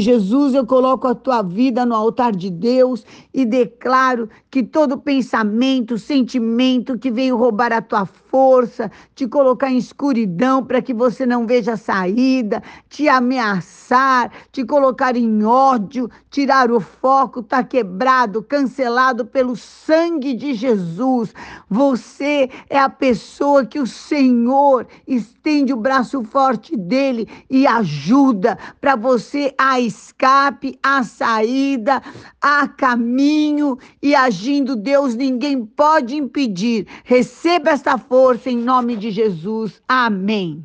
Jesus, eu coloco a tua vida no altar de Deus e declaro que todo pensamento, sentimento que veio roubar a tua força, te colocar em escuridão para que você não veja saída, te ameaçar, te colocar em ódio, tirar o foco, está quebrado, cancelado pelo sangue de Jesus. Você é a pessoa que o Senhor estende o braço forte dele e ajuda para você a escape, a saída, a caminho e agindo Deus, ninguém pode impedir. Receba esta força em nome de Jesus. Amém.